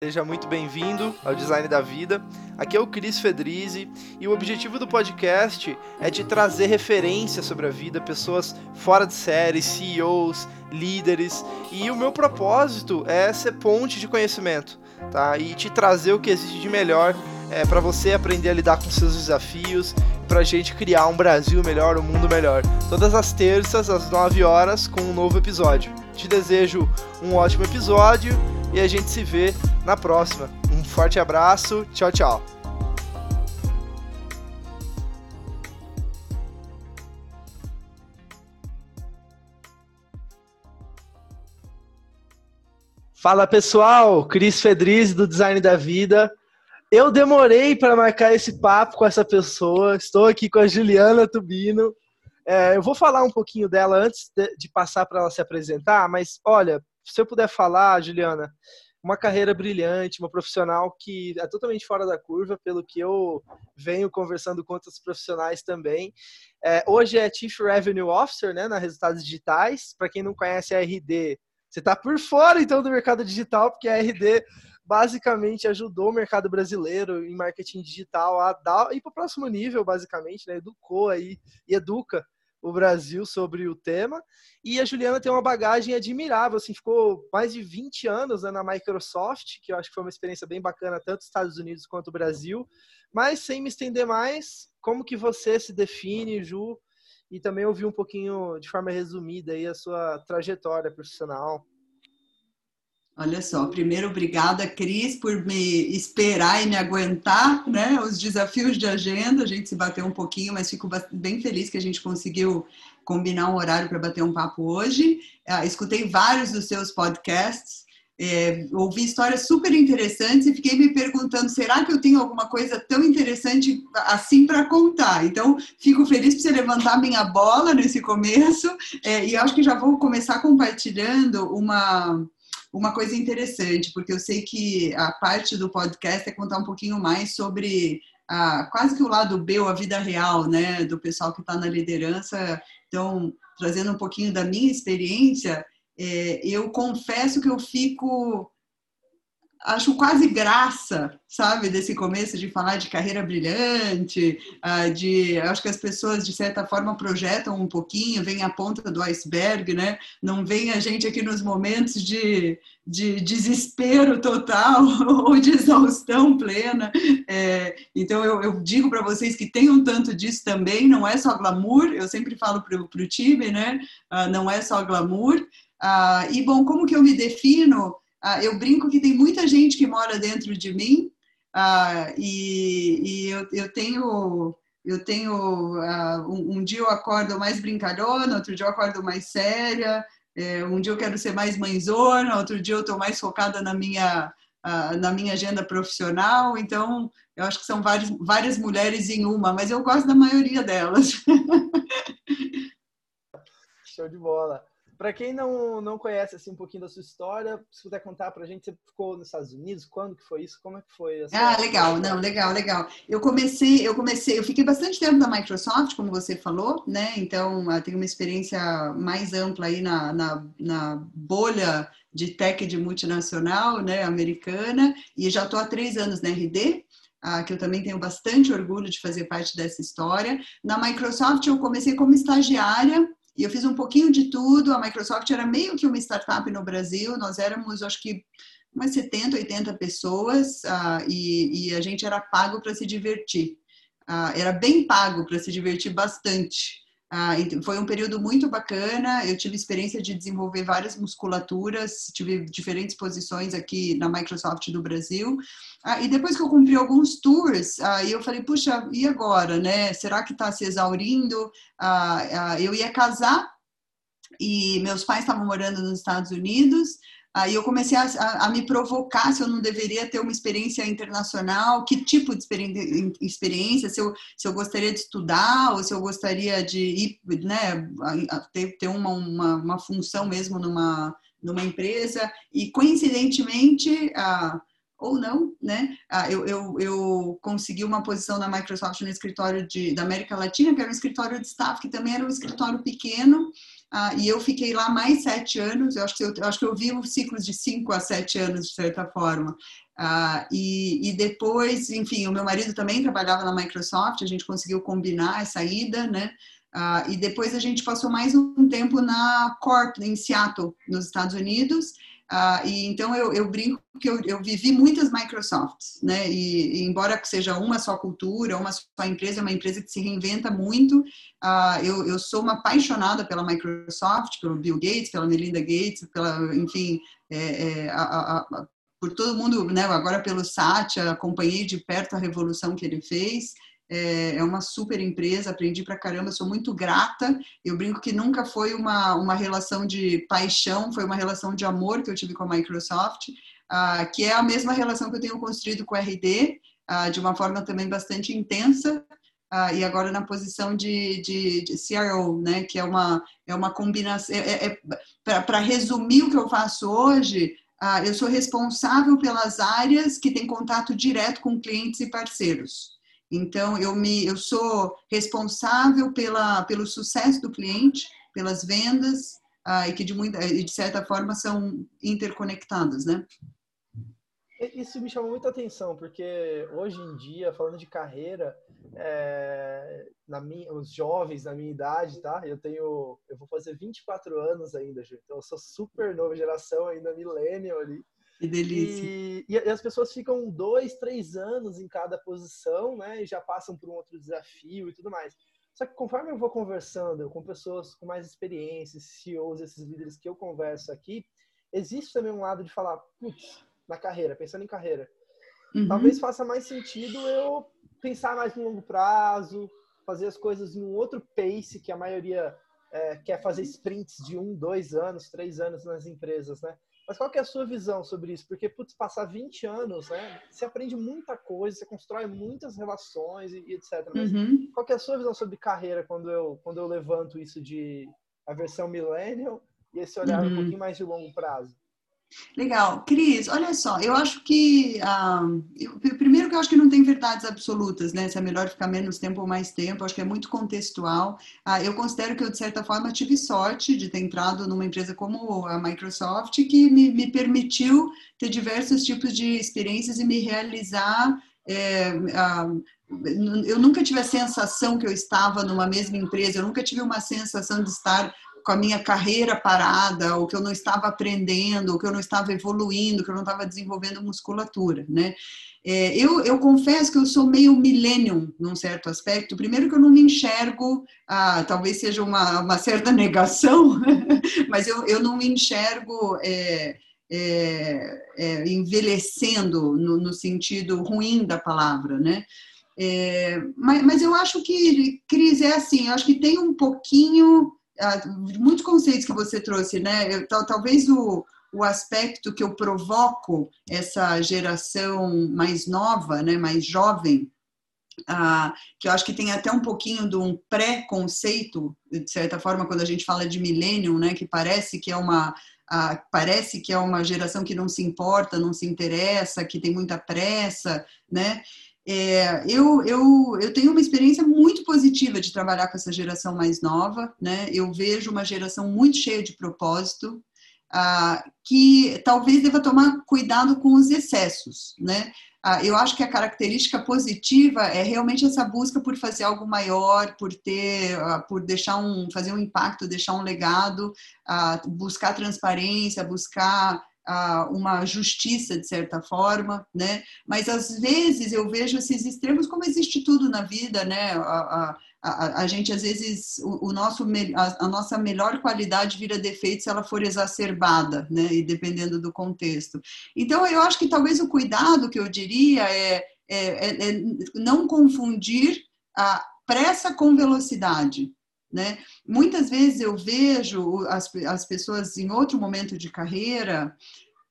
Seja muito bem-vindo ao Design da Vida. Aqui é o Cris Fedrizzi e o objetivo do podcast é te trazer referências sobre a vida, pessoas fora de série, CEOs, líderes, e o meu propósito é ser ponte de conhecimento, tá? E te trazer o que existe de melhor é, para você aprender a lidar com seus desafios, para a gente criar um Brasil melhor, um mundo melhor. Todas as terças às 9 horas com um novo episódio. Te desejo um ótimo episódio e a gente se vê na próxima. Um forte abraço, tchau, tchau. Fala pessoal, Cris Fedriz do Design da Vida. Eu demorei para marcar esse papo com essa pessoa. Estou aqui com a Juliana Tubino. É, eu vou falar um pouquinho dela antes de, de passar para ela se apresentar, mas olha, se eu puder falar, Juliana, uma carreira brilhante, uma profissional que é totalmente fora da curva, pelo que eu venho conversando com outros profissionais também. É, hoje é Chief Revenue Officer, né, na Resultados Digitais. Para quem não conhece a RD, você está por fora então do mercado digital, porque a RD basicamente ajudou o mercado brasileiro em marketing digital a dar ir para o próximo nível, basicamente, né, educou aí e educa o Brasil sobre o tema. E a Juliana tem uma bagagem admirável, assim, ficou mais de 20 anos né, na Microsoft, que eu acho que foi uma experiência bem bacana, tanto nos Estados Unidos quanto no Brasil. Mas sem me estender mais, como que você se define, Ju? E também ouvir um pouquinho, de forma resumida, aí, a sua trajetória profissional. Olha só, primeiro, obrigada, Cris, por me esperar e me aguentar, né? Os desafios de agenda, a gente se bateu um pouquinho, mas fico bem feliz que a gente conseguiu combinar um horário para bater um papo hoje. Uh, escutei vários dos seus podcasts, é, ouvi histórias super interessantes e fiquei me perguntando: será que eu tenho alguma coisa tão interessante assim para contar? Então, fico feliz por você levantar minha bola nesse começo é, e acho que já vou começar compartilhando uma uma coisa interessante, porque eu sei que a parte do podcast é contar um pouquinho mais sobre a, quase que o lado B, ou a vida real, né, do pessoal que está na liderança. Então, trazendo um pouquinho da minha experiência, é, eu confesso que eu fico acho quase graça, sabe, desse começo de falar de carreira brilhante, ah, de, acho que as pessoas de certa forma projetam um pouquinho, vem a ponta do iceberg, né? Não vem a gente aqui nos momentos de, de desespero total ou de exaustão plena. É, então eu, eu digo para vocês que tem um tanto disso também, não é só glamour. Eu sempre falo para o time, né? Ah, não é só glamour. Ah, e bom, como que eu me defino? Ah, eu brinco que tem muita gente que mora dentro de mim ah, e, e eu, eu, tenho eu tenho ah, um, um, dia eu acordo mais brincalhona, outro dia eu acordo mais séria, é, um dia eu quero ser mais mãezona, outro dia eu estou mais focada na minha na minha agenda profissional. Então eu acho que são várias, várias mulheres em uma, mas eu gosto da maioria delas. Show de bola. Para quem não, não conhece assim um pouquinho da sua história, se puder contar para a gente, você ficou nos Estados Unidos? Quando que foi isso? Como é que foi? ah, legal, não, legal, legal. Eu comecei, eu comecei, eu fiquei bastante tempo na Microsoft, como você falou, né? Então, eu tenho uma experiência mais ampla aí na, na, na bolha de tech de multinacional, né, americana, e já estou há três anos na RD, ah, que eu também tenho bastante orgulho de fazer parte dessa história. Na Microsoft eu comecei como estagiária e eu fiz um pouquinho de tudo. A Microsoft era meio que uma startup no Brasil. Nós éramos, acho que, umas 70, 80 pessoas uh, e, e, a gente era pago para se divertir. Uh, era bem pago para se divertir bastante. Uh, foi um período muito bacana. Eu tive experiência de desenvolver várias musculaturas, tive diferentes posições aqui na Microsoft do Brasil. Uh, e depois que eu cumpri alguns tours, uh, eu falei, puxa, e agora, né? Será que está se exaurindo? eu ia casar e meus pais estavam morando nos Estados Unidos. Aí eu comecei a, a, a, me provocar se eu não deveria ter uma experiência internacional, que tipo de experiência, se eu, se eu gostaria de estudar ou se eu gostaria de ir, né, ter, ter uma, uma, uma função mesmo numa, numa empresa. E coincidentemente, ah, ou não, né? Ah, eu, eu, eu consegui uma posição na Microsoft no escritório de, da América Latina, que era um escritório de staff, que também era um escritório pequeno, ah, e eu fiquei lá mais sete anos, eu acho que eu, eu acho que eu vivo ciclos de cinco a sete anos, de certa forma. Ah, e, e, depois, enfim, o meu marido também trabalhava na Microsoft, a gente conseguiu combinar essa ida, né? Ah, e depois a gente passou mais um tempo na Corp, em Seattle, nos Estados Unidos, Uh, e então eu, eu brinco que eu, eu, vivi muitas Microsofts, né? E, e, embora seja uma só cultura, uma só empresa, é uma empresa que se reinventa muito. Uh, eu, eu sou uma apaixonada pela Microsoft, pelo Bill Gates, pela Melinda Gates, pela, enfim, é, é, a, a, a, por todo mundo, né? Agora pelo Satya, acompanhei de perto a revolução que ele fez é, é uma super empresa, aprendi pra caramba, sou muito grata. Eu brinco que nunca foi uma, uma relação de paixão, foi uma relação de amor que eu tive com a Microsoft, ah, que é a mesma relação que eu tenho construído com a RD, ah, de uma forma também bastante intensa, ah, e agora na posição de, de, de, CRO, né, que é uma, é uma combinação. É, é, é Para resumir o que eu faço hoje, eu sou responsável pelas áreas que têm contato direto com clientes e parceiros. Então, eu, me, eu sou responsável pela, pelo sucesso do cliente, pelas vendas, ah, e que de, muita, de certa forma são interconectadas, né? Isso me chamou muita atenção, porque hoje em dia, falando de carreira, é, na minha, os jovens na minha idade, tá? Eu tenho, eu vou fazer 24 anos ainda, Ju, então eu sou super nova geração ainda, millennial ali. Que delícia. E, e, as pessoas ficam dois, três anos em cada posição, né? E já passam por um outro desafio e tudo mais. Só que conforme eu vou conversando com pessoas com mais experiência, CEOs, esses líderes que eu converso aqui, existe também um lado de falar, putz, na carreira, pensando em carreira. Uhum. Talvez faça mais sentido eu pensar mais no longo prazo, fazer as coisas em um outro pace que a maioria é, quer fazer sprints de um, dois anos, três anos nas empresas, né? Mas qual que é a sua visão sobre isso? Porque, putz, passar 20 anos, né? Você aprende muita coisa, você constrói muitas relações e, e etc. Mas uhum. qual que é a sua visão sobre carreira quando eu, quando eu levanto isso de a versão millennial e esse olhar uhum. um pouquinho mais de longo prazo? Legal. Cris, olha só, eu acho que. Ah, eu, primeiro, que eu acho que não tem verdades absolutas, né? Se é melhor ficar menos tempo ou mais tempo, acho que é muito contextual. Ah, eu considero que eu, de certa forma, tive sorte de ter entrado numa empresa como a Microsoft, que me, me permitiu ter diversos tipos de experiências e me realizar. É, eu nunca tive a sensação que eu estava numa mesma empresa, eu nunca tive uma sensação de estar com a minha carreira parada, ou que eu não estava aprendendo, ou que eu não estava evoluindo, que eu não estava desenvolvendo musculatura, né? É, eu, eu confesso que eu sou meio millennium num certo aspecto. Primeiro que eu não me enxergo, ah, talvez seja uma, uma certa negação, mas eu, eu não me enxergo é, é, é, envelhecendo no, no, sentido ruim da palavra, né? É, mas, mas eu acho que, Cris, é assim, eu acho que tem um pouquinho muitos conceitos que você trouxe, né? Eu, talvez o, o aspecto que eu provoco essa geração mais nova, né, mais jovem, ah, que eu acho que tem até um pouquinho de um pré-conceito, de certa forma, quando a gente fala de millennium, né, que parece que é uma ah, parece que é uma geração que não se importa, não se interessa, que tem muita pressa, né? É, eu, eu, eu tenho uma experiência muito positiva de trabalhar com essa geração mais nova, né? Eu vejo uma geração muito cheia de propósito, ah, que talvez deva tomar cuidado com os excessos, né? Ah, eu acho que a característica positiva é realmente essa busca por fazer algo maior, por ter, ah, por deixar um, fazer um impacto, deixar um legado, ah, buscar transparência, buscar uma justiça de certa forma, né? Mas às vezes eu vejo esses extremos como existe tudo na vida, né? A, a, a, a gente às vezes o, o nosso a, a, nossa melhor qualidade vira defeito se ela for exacerbada, né? E dependendo do contexto. Então eu acho que talvez o cuidado que eu diria é, é, é, é não confundir a pressa com velocidade. Né? Muitas vezes eu vejo as, as pessoas em outro momento de carreira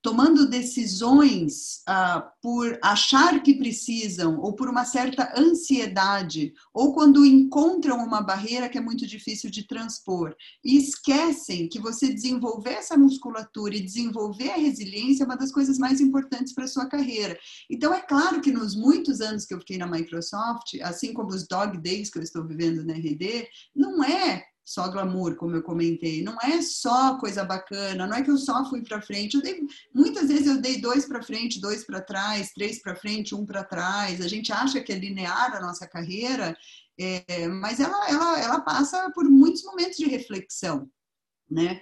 tomando decisões ah, por achar que precisam, ou por uma certa ansiedade, ou quando encontram uma barreira que é muito difícil de transpor, e esquecem que você desenvolver essa musculatura e desenvolver a resiliência é uma das coisas mais importantes para a sua carreira. Então, é claro que nos muitos anos que eu fiquei na Microsoft, assim como os dog days que eu estou vivendo na RD, não é só glamour, como eu comentei, não é só coisa bacana, não é que eu só fui para frente. Dei, muitas vezes eu dei dois para frente, dois para trás, três para frente, um para trás. A gente acha que é linear a nossa carreira, é, mas ela, ela, ela passa por muitos momentos de reflexão, né?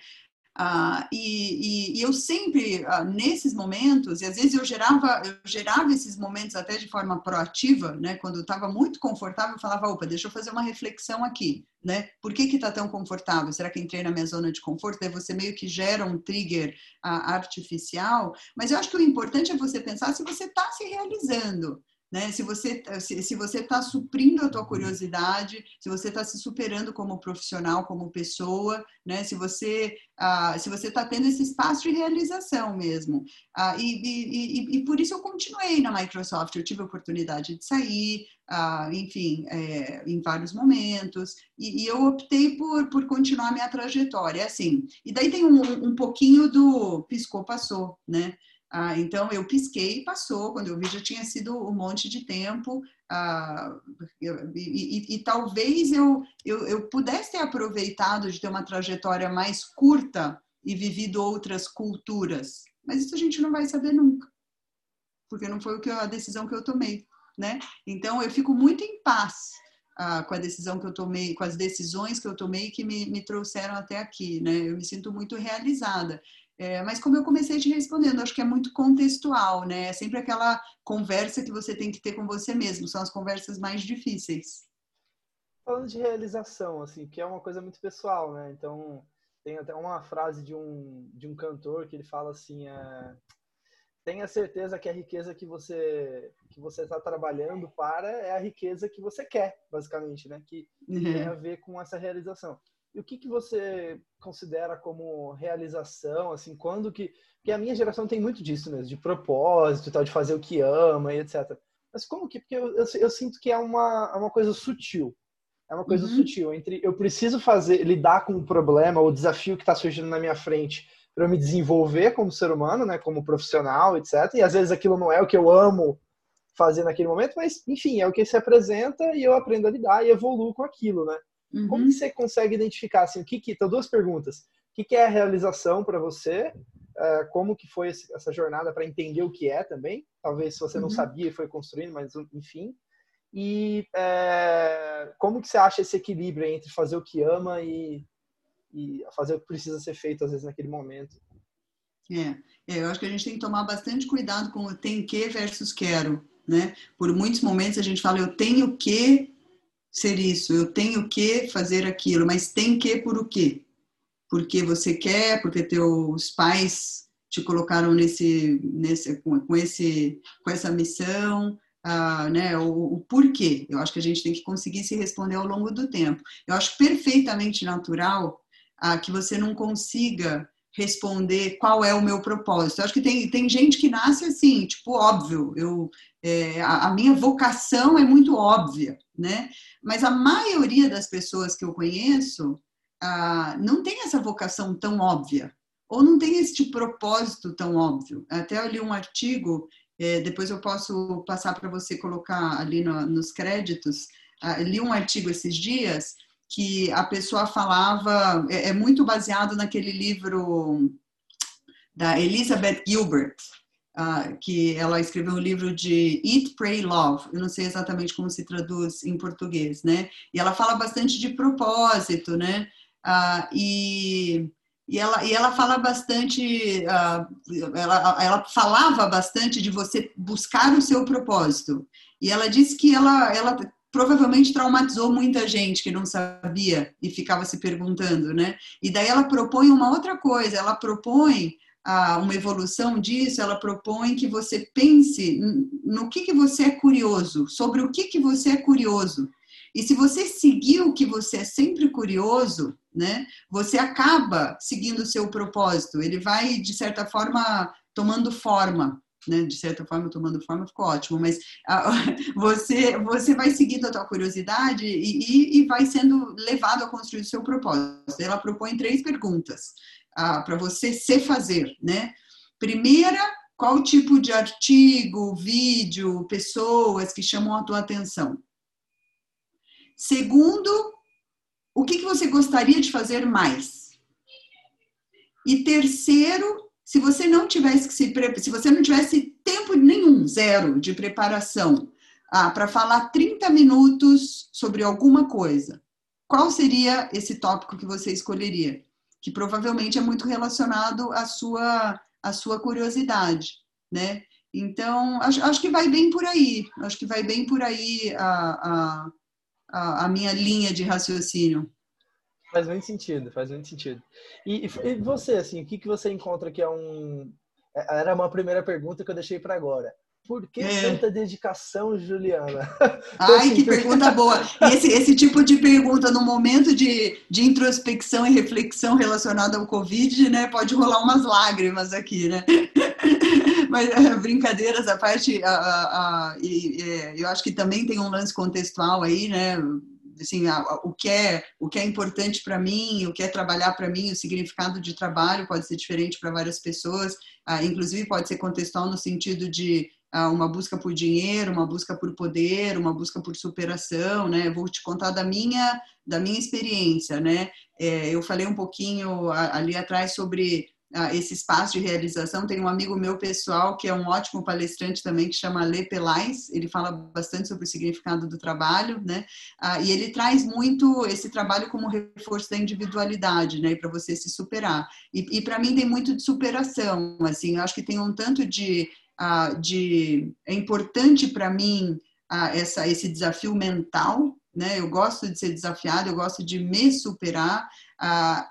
Ah, e, e, e, eu sempre, ah, nesses momentos, e às vezes eu gerava, eu gerava esses momentos até de forma proativa, né? Quando eu estava muito confortável, eu falava, opa, deixa eu fazer uma reflexão aqui, né? Por que que está tão confortável? Será que entrei na minha zona de conforto? Daí você meio que gera um trigger ah, artificial, mas eu acho que o importante é você pensar se você está se realizando, né? Se você se, se você está suprindo a tua curiosidade, se você está se superando como profissional, como pessoa, né? Se você ah, se você está tendo esse espaço de realização mesmo, ah, e, e, e, e, por isso eu continuei na Microsoft. Eu tive a oportunidade de sair, ah, enfim, é, em vários momentos, e, eu optei por, por continuar minha trajetória, assim. E daí tem um, um pouquinho do piscou passou, né? Ah, então eu pisquei e passou. Quando eu vi já tinha sido um monte de tempo. Ah, eu, e, e, e, talvez eu, eu, eu pudesse ter aproveitado de ter uma trajetória mais curta e vivido outras culturas. Mas isso a gente não vai saber nunca, porque não foi a decisão que eu tomei, né? Então eu fico muito em paz ah, com a decisão que eu tomei, com as decisões que eu tomei que me, me trouxeram até aqui, né? Eu me sinto muito realizada. É, mas como eu comecei te respondendo, acho que é muito contextual, né? É sempre aquela conversa que você tem que ter com você mesmo, são as conversas mais difíceis. Falando de realização, assim, que é uma coisa muito pessoal, né? Então, tem até uma frase de um, de um cantor que ele fala assim, é, tenha certeza que a riqueza que você que você está trabalhando para é a riqueza que você quer, basicamente, né? Que uhum. tem a ver com essa realização. E o que, que você considera como realização, assim, quando que... Porque a minha geração tem muito disso mesmo, de propósito e tal, de fazer o que ama e etc. Mas como que... Porque eu, eu, eu sinto que é uma, é uma coisa sutil. É uma coisa uhum. sutil entre eu preciso fazer, lidar com o problema, o desafio que está surgindo na minha frente para eu me desenvolver como ser humano, né, como profissional, etc. E às vezes aquilo não é o que eu amo fazer naquele momento, mas enfim, é o que se apresenta e eu aprendo a lidar e evoluo com aquilo, né? Uhum. Como que você consegue identificar assim, o que que, então duas perguntas. O que, que é a realização para você? Uh, como que foi essa jornada para entender o que é também? Talvez se você não uhum. sabia e foi construindo, mas enfim. E é, como que você acha esse equilíbrio entre fazer o que ama e, e fazer o que precisa ser feito às vezes naquele momento? É, é, eu acho que a gente tem que tomar bastante cuidado com o tem que versus quero, né? Por muitos momentos a gente fala eu tenho que ser isso, eu tenho que fazer aquilo, mas tem que por o quê? Porque você quer, porque teus pais te colocaram nesse, nesse com, esse, com essa missão, ah, né, o, o, porquê. Eu acho que a gente tem que conseguir se responder ao longo do tempo. Eu acho perfeitamente natural ah, que você não consiga responder qual é o meu propósito. Eu acho que tem, tem gente que nasce assim, tipo, óbvio, eu, é, a, a, minha vocação é muito óbvia, né? Mas a maioria das pessoas que eu conheço ah, não tem essa vocação tão óbvia, ou não tem este propósito tão óbvio. Até eu li um artigo, é, depois eu posso passar para você colocar ali no, nos créditos, ah, li um artigo esses dias que a pessoa falava, é, é muito baseado naquele livro da Elizabeth Gilbert, uh, que ela escreveu um livro de Eat, Pray, Love. Eu não sei exatamente como se traduz em português, né? E ela fala bastante de propósito, né? Uh, e e ela, e ela fala bastante, uh, ela, ela falava bastante de você buscar o seu propósito. E ela disse que ela, ela provavelmente traumatizou muita gente que não sabia e ficava se perguntando, né? E daí ela propõe uma outra coisa, ela propõe ah, uma evolução disso, ela propõe que você pense no que, que você é curioso, sobre o que, que você é curioso. E se você seguir o que você é sempre curioso, né, você acaba seguindo o seu propósito. Ele vai, de certa forma, tomando forma. Né, de certa forma, tomando forma ficou ótimo, mas ah, você, você vai seguindo a tua curiosidade e, e, e vai sendo levado a construir o seu propósito. Ela propõe três perguntas ah, para você se fazer, né? Primeira, qual tipo de artigo, vídeo, pessoas que chamam a tua atenção? Segundo, o que, que você gostaria de fazer mais? E terceiro, se você não tivesse que se se você não tivesse tempo nenhum, zero de preparação, ah, para falar 30 minutos sobre alguma coisa, qual seria esse tópico que você escolheria? Que provavelmente é muito relacionado à sua, à sua curiosidade, né? Então, acho, acho que vai bem por aí. Acho que vai bem por aí a, a, a minha linha de raciocínio. Faz muito sentido, faz muito sentido. E, e você, assim, o que, que você encontra que é um... É, era uma primeira pergunta que eu deixei para agora. Por que é. tanta dedicação, Juliana? Ai, assim, que pergunta boa. Esse, esse tipo de pergunta no momento de, de introspecção e reflexão relacionada ao Covid, né? Pode rolar umas lágrimas aqui, né? Mas é, brincadeiras à parte, a, a, a, e, é, eu acho que também tem um lance contextual aí, né? Assim, o que é o que é importante para mim, o que é trabalhar para mim, o significado de trabalho pode ser diferente para várias pessoas. Ah, inclusive pode ser contextual no sentido de uma busca por dinheiro, uma busca por poder, uma busca por superação, né? Vou te contar da minha da minha experiência, né? É, eu falei um pouquinho ali atrás sobre esse espaço de realização. Tem um amigo meu pessoal que é um ótimo palestrante também que chama Lê Pelais. Ele fala bastante sobre o significado do trabalho, né? Ah, e ele traz muito esse trabalho como reforço da individualidade, né? Para você se superar. E, e para mim tem muito de superação. Assim, eu acho que tem um tanto de de é importante para mim essa, esse desafio mental, né? Eu gosto de ser desafiado, eu gosto de me superar,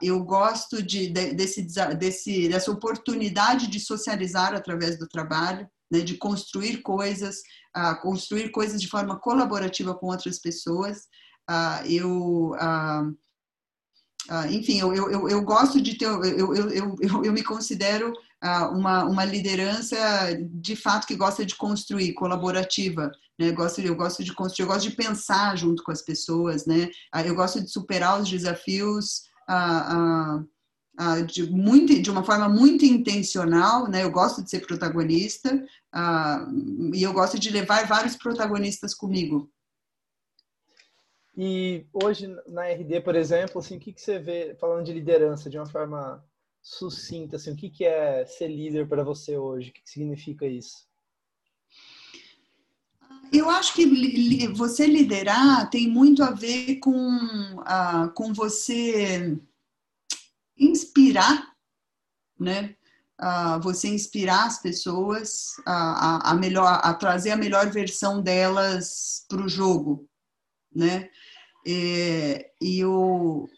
eu gosto de, de, desse, desse, dessa oportunidade de socializar através do trabalho, né? de construir coisas, construir coisas de forma colaborativa com outras pessoas. eu enfim, eu, eu, eu, gosto de ter, eu, eu, eu, eu, me considero uma, uma liderança de fato que gosta de construir, colaborativa. Né? Eu, gosto, eu gosto de construir, eu gosto de pensar junto com as pessoas. Né? Ah, eu gosto de superar os desafios de, muito, de uma forma muito intencional. Né? Eu gosto de ser protagonista e eu gosto de levar vários protagonistas comigo. E hoje na RD, por exemplo, assim, o que, que você vê falando de liderança de uma forma sucinta, assim, o que, que é ser líder para você hoje? O que, que significa isso? Eu acho que você liderar tem muito a ver com, uh, com você inspirar, né? Uh, você inspirar as pessoas a, a, a, melhor, a trazer a melhor versão delas para o jogo, né? É, e eu,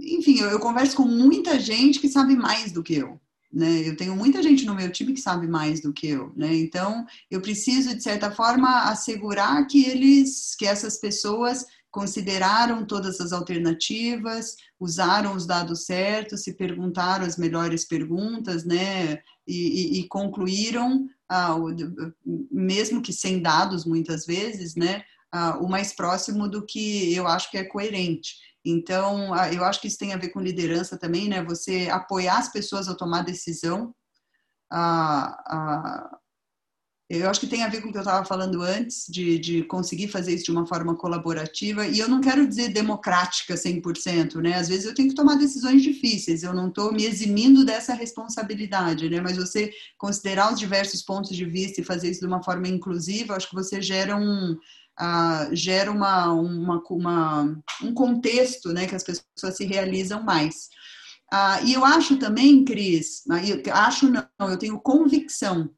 enfim, eu, eu, converso com muita gente que sabe mais do que eu. Né? Eu tenho muita gente no meu time que sabe mais do que eu, né? Então, eu preciso de certa forma assegurar que eles, que essas pessoas consideraram todas as alternativas, usaram os dados certos, se perguntaram as melhores perguntas, né? E, e, e concluíram, ah, mesmo que sem dados muitas vezes, né? Ah, o mais próximo do que eu acho que é coerente. Então, eu acho que isso tem a ver com liderança também, né? Você apoiar as pessoas a tomar decisão. eu acho que tem a ver com o que eu estava falando antes, de, de conseguir fazer isso de uma forma colaborativa. E eu não quero dizer democrática 100%, né? Às vezes eu tenho que tomar decisões difíceis, eu não estou me eximindo dessa responsabilidade, né? Mas você considerar os diversos pontos de vista e fazer isso de uma forma inclusiva, acho que você gera um ah, gera uma, uma, uma, um contexto né, que as pessoas se realizam mais. Ah, e eu acho também, Cris, ah, acho não, eu tenho convicção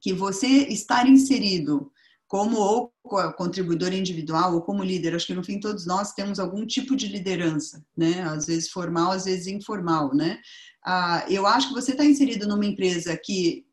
que você estar inserido como ou contribuidor individual ou como líder, acho que no fim todos nós temos algum tipo de liderança, né? Às vezes formal, às vezes informal, né? Ah, eu acho que você está inserido numa empresa que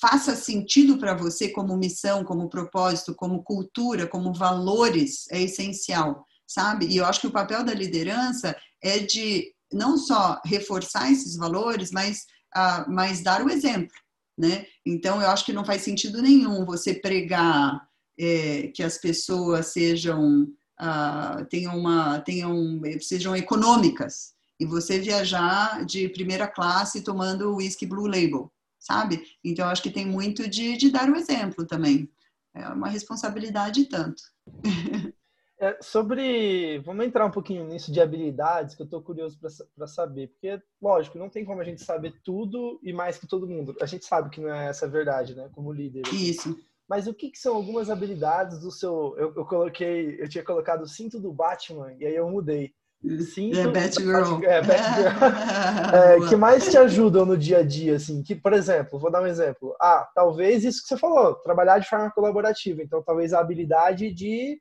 faça sentido para você como missão, como propósito, como cultura, como valores, é essencial, sabe? E eu acho que o papel da liderança é de não só reforçar esses valores, mas, uh, mas dar o exemplo, né? Então, eu acho que não faz sentido nenhum você pregar é, que as pessoas sejam, uh, tenham uma, tenham, sejam econômicas e você viajar de primeira classe tomando whisky Blue Label, sabe? Então, acho que tem muito de, de dar o exemplo também. É uma responsabilidade tanto. É, sobre. Vamos entrar um pouquinho nisso de habilidades, que eu estou curioso para saber. Porque, lógico, não tem como a gente saber tudo e mais que todo mundo. A gente sabe que não é essa a verdade, né? Como líder. Isso. Mas o que, que são algumas habilidades do seu. Eu, eu, coloquei. Eu tinha colocado o cinto do Batman, e aí eu mudei. Cinto é, Batgirl. É, Batgirl. é, que mais te ajudam no dia a dia, assim? Que, por exemplo, vou dar um exemplo. Ah, talvez isso que você falou, trabalhar de forma colaborativa. Então, talvez a habilidade de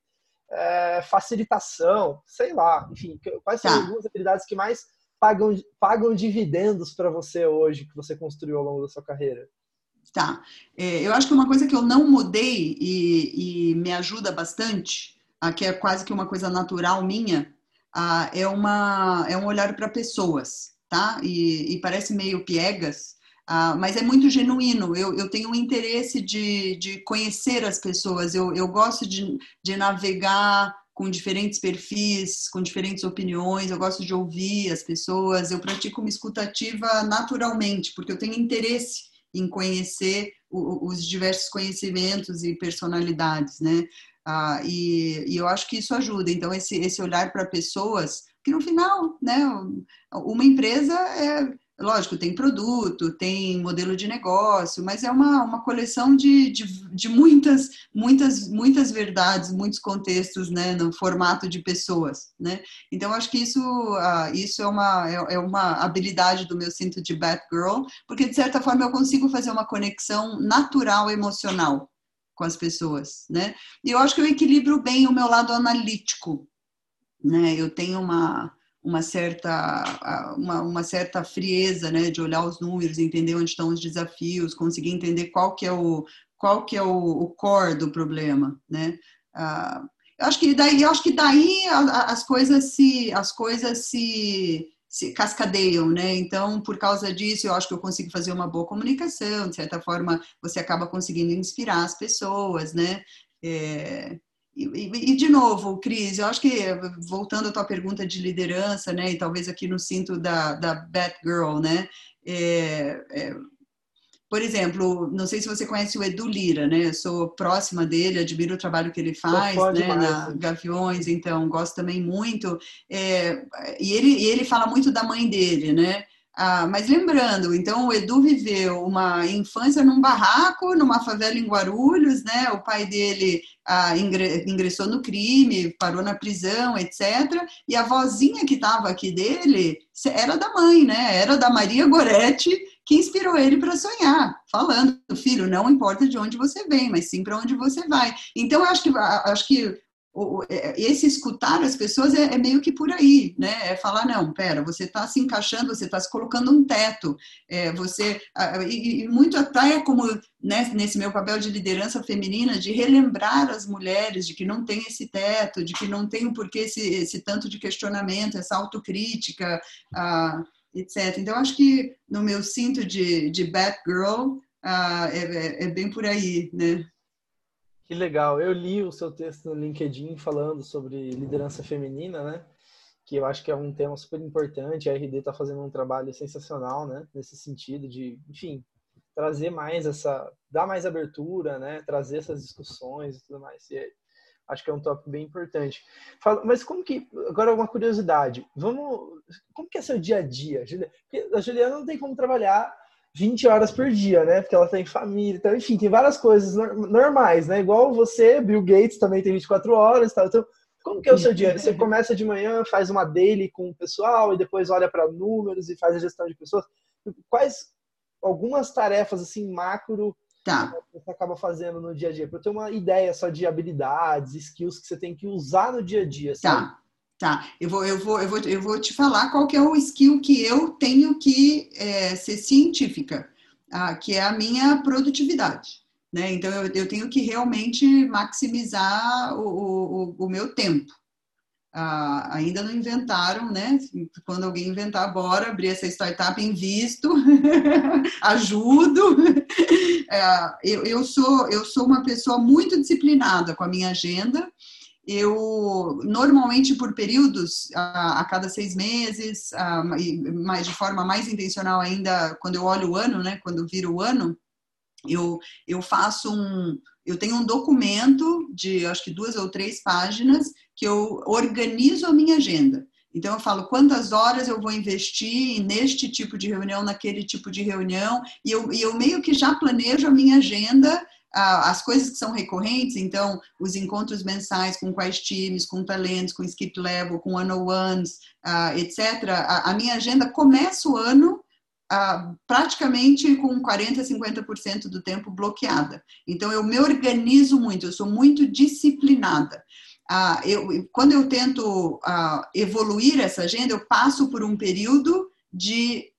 é, facilitação, sei lá, enfim, quais são tá. algumas habilidades que mais pagam, pagam dividendos para você hoje, que você construiu ao longo da sua carreira? Tá. É, eu acho que uma coisa que eu não mudei e, e me ajuda bastante, que é quase que uma coisa natural minha, ah, é, uma, é um olhar para pessoas, tá? E, e parece meio piegas, Uh, mas é muito genuíno. Eu, eu tenho um interesse de, de conhecer as pessoas, eu, eu gosto de, de navegar com diferentes perfis, com diferentes opiniões, eu gosto de ouvir as pessoas, eu pratico uma escutativa naturalmente, porque eu tenho interesse em conhecer os diversos conhecimentos e personalidades, né? Ah, e, e, eu acho que isso ajuda. Então, esse, esse olhar para pessoas, que no final, né, uma empresa é lógico, tem produto, tem modelo de negócio, mas é uma, uma coleção de, de, de, muitas, muitas, muitas verdades, muitos contextos, né, no formato de pessoas, né? Então, acho que isso, uh, isso é, uma, é, é, uma habilidade do meu cinto de Batgirl, porque, de certa forma, eu consigo fazer uma conexão natural, emocional com as pessoas, né? E eu acho que eu equilibro bem o meu lado analítico, né? Eu tenho uma uma certa, uma, uma, certa frieza, né, de olhar os números, entender onde estão os desafios, conseguir entender qual que é o, qual que é o, o core do problema, né? Ah, eu acho que daí, eu acho que daí as coisas se, as coisas se, se cascadeiam, né? Então, por causa disso, eu acho que eu consigo fazer uma boa comunicação, de certa forma, você acaba conseguindo inspirar as pessoas, né? É, e, e, de novo, Cris, eu acho que, voltando à tua pergunta de liderança, né, e talvez aqui no cinto da, da Batgirl, né, é, é, por exemplo, não sei se você conhece o Edu Lira, né, eu sou próxima dele, admiro o trabalho que ele faz, né, na Gaviões, então, gosto também muito, é, e, ele, e ele fala muito da mãe dele, né, ah, mas lembrando, então o Edu viveu uma infância num barraco, numa favela em Guarulhos, né? O pai dele ah, ingressou no crime, parou na prisão, etc. E a vozinha que estava aqui dele era da mãe, né? Era da Maria Goretti, que inspirou ele para sonhar, falando, filho, não importa de onde você vem, mas sim para onde você vai. Então, eu acho que, acho que esse escutar as pessoas é, é, meio que por aí, né? É falar, não, pera, você está se encaixando, você está se colocando um teto, é, você e, e, muito até como né, nesse meu papel de liderança feminina, de relembrar as mulheres de que não tem esse teto, de que não tem o porquê esse, esse tanto de questionamento, essa autocrítica, etc. Então, acho que no meu cinto de, de Batgirl é, é, é bem por aí, né? Que legal. Eu li o seu texto no LinkedIn falando sobre liderança feminina, né? Que eu acho que é um tema super importante. A RD está fazendo um trabalho sensacional, né? Nesse sentido de, enfim, trazer mais essa, dar mais abertura, né? Trazer essas discussões e tudo mais. E acho que é um tópico bem importante. Fala, mas como que, agora uma curiosidade, vamos, como que é seu dia a dia, Juliana? Porque a Juliana não tem como trabalhar 20 horas por dia, né? Porque ela tem família, então, enfim, tem várias coisas normais, né? Igual você, Bill Gates também tem 24 horas, tal. Então, como que é o seu dia? Você começa de manhã, faz uma daily com o pessoal e depois olha para números e faz a gestão de pessoas. Quais algumas tarefas assim macro tá. você acaba fazendo no dia a dia? Para ter uma ideia só de habilidades, skills que você tem que usar no dia a dia, sabe? Tá. Eu vou, eu, vou, eu, vou, eu vou te falar qual que é o skill que eu tenho que é, ser científica, ah, que é a minha produtividade. Né? Então, eu, eu tenho que realmente maximizar o, o, o meu tempo. Ah, ainda não inventaram, né? Quando alguém inventar, bora abrir essa startup, invisto, ajudo. É, eu, eu, sou, eu sou uma pessoa muito disciplinada com a minha agenda eu normalmente por períodos a, a cada seis meses a, mas de forma mais intencional ainda quando eu olho o ano né quando viro o ano eu eu faço um eu tenho um documento de acho que duas ou três páginas que eu organizo a minha agenda. Então, eu falo quantas horas eu vou investir neste tipo de reunião, naquele tipo de reunião, e eu, e eu meio que já planejo a minha agenda, as coisas que são recorrentes, então, os encontros mensais com quais times, com talentos, com skip level, com one-on-ones, etc. A, minha agenda começa o ano praticamente com 40% a 50% do tempo bloqueada. Então, eu me organizo muito, eu sou muito disciplinada eu, quando eu tento evoluir essa agenda, eu passo por um período de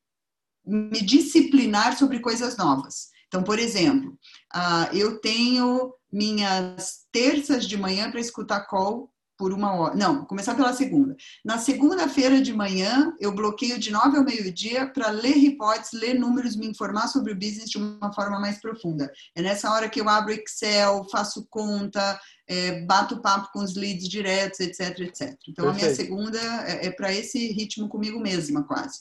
me disciplinar sobre coisas novas. Então, por exemplo, ah, eu tenho minhas terças de manhã para escutar call por uma hora. Não, começar pela segunda. Na segunda-feira de manhã, eu bloqueio de nove ao meio-dia para ler reports, ler números, me informar sobre o business de uma forma mais profunda. É nessa hora que eu abro Excel, faço conta, é, bato papo com os leads diretos, etc, etc. Então, Perfeito. a minha segunda é, é para esse ritmo comigo mesma, quase.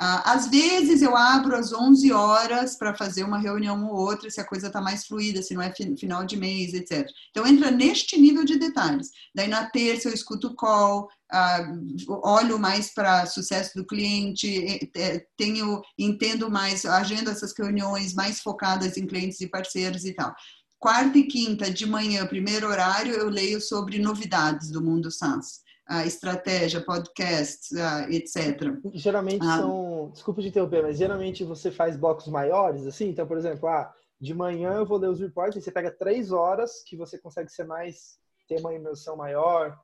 Ah, às vezes eu abro às 11 horas para fazer uma reunião ou outra, se a coisa está mais fluida, se não é final de mês, etc. Então entra neste nível de detalhes. Daí na terça eu escuto o call, uh, olho mais para sucesso do cliente, tenho, entendo mais, agendo essas reuniões mais focadas em clientes e parceiros e tal. Quarta e quinta de manhã, primeiro horário, eu leio sobre novidades do mundo SaaS a estratégia, podcast, etc. Geralmente ah. são, desculpa te interromper, mas geralmente você faz blocos maiores, assim? Então, por exemplo, ah, de manhã eu vou ler os reports, e você pega três horas que você consegue ser mais, ter uma imersão maior,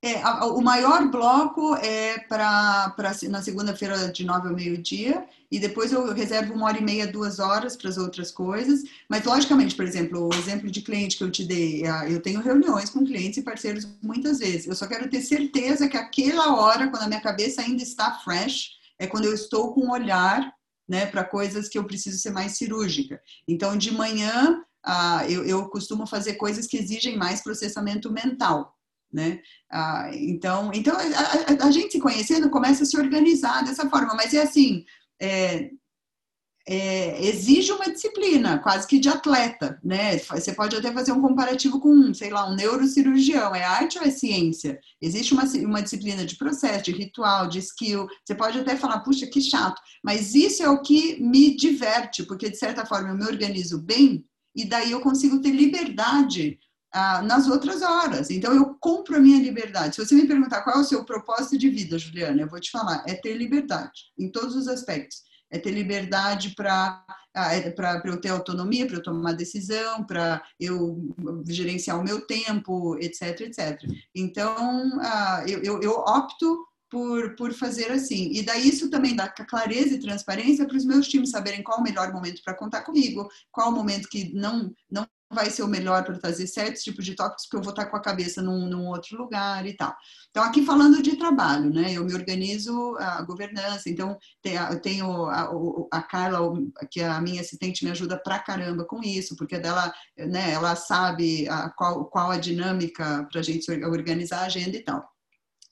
é, o maior bloco é para na segunda-feira de nove ao meio-dia e depois eu reservo uma hora e meia, duas horas para as outras coisas. Mas, logicamente, por exemplo, o exemplo de cliente que eu te dei, eu tenho reuniões com clientes e parceiros muitas vezes. Eu só quero ter certeza que aquela hora, quando a minha cabeça ainda está fresh, é quando eu estou com um olhar né, para coisas que eu preciso ser mais cirúrgica. Então, de manhã, eu costumo fazer coisas que exigem mais processamento mental né? Ah, então, então a, a, a, gente se conhecendo começa a se organizar dessa forma, mas é assim, é, é, exige uma disciplina, quase que de atleta, né? Você pode até fazer um comparativo com, sei lá, um neurocirurgião, é arte ou é ciência? Existe uma, uma disciplina de processo, de ritual, de skill, você pode até falar, puxa, que chato, mas isso é o que me diverte, porque de certa forma eu me organizo bem e daí eu consigo ter liberdade ah, nas outras horas. Então, eu compro a minha liberdade. Se você me perguntar qual é o seu propósito de vida, Juliana, eu vou te falar: é ter liberdade, em todos os aspectos. É ter liberdade para ah, é para eu ter autonomia, para eu tomar decisão, para eu gerenciar o meu tempo, etc, etc. Então, ah, eu, eu, eu opto por, por fazer assim. E daí isso também dá clareza e transparência para os meus times saberem qual o melhor momento para contar comigo, qual o momento que não, não vai ser o melhor para trazer certos tipos de tópicos, porque eu vou estar com a cabeça num, num, outro lugar e tal. Então, aqui falando de trabalho, né? Eu me organizo a governança, então eu tenho a, a Carla, que é a minha assistente, me ajuda pra caramba com isso, porque dela, né, ela sabe a, qual, qual a dinâmica para a gente organizar a agenda e tal.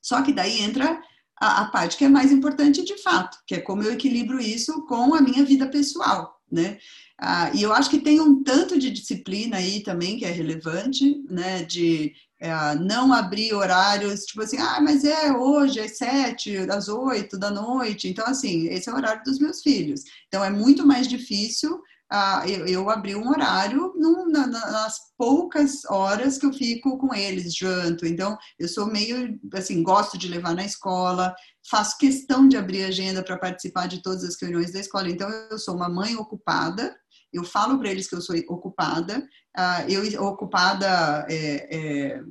Só que daí entra a, a parte que é mais importante de fato, que é como eu equilibro isso com a minha vida pessoal, né? Ah, e eu acho que tem um tanto de disciplina aí também que é relevante, né? De é, não abrir horários, tipo assim, ah, mas é hoje, às sete, às oito da noite. Então, assim, esse é o horário dos meus filhos. Então, é muito mais difícil ah, eu, eu um horário num, na, nas poucas horas que eu fico com eles, janto. Então, eu sou meio, assim, gosto de levar na escola, faço questão de abrir agenda para participar de todas as reuniões da escola. Então, eu sou uma mãe ocupada, eu falo para eles que eu sou ocupada, uh, eu ocupada é, é,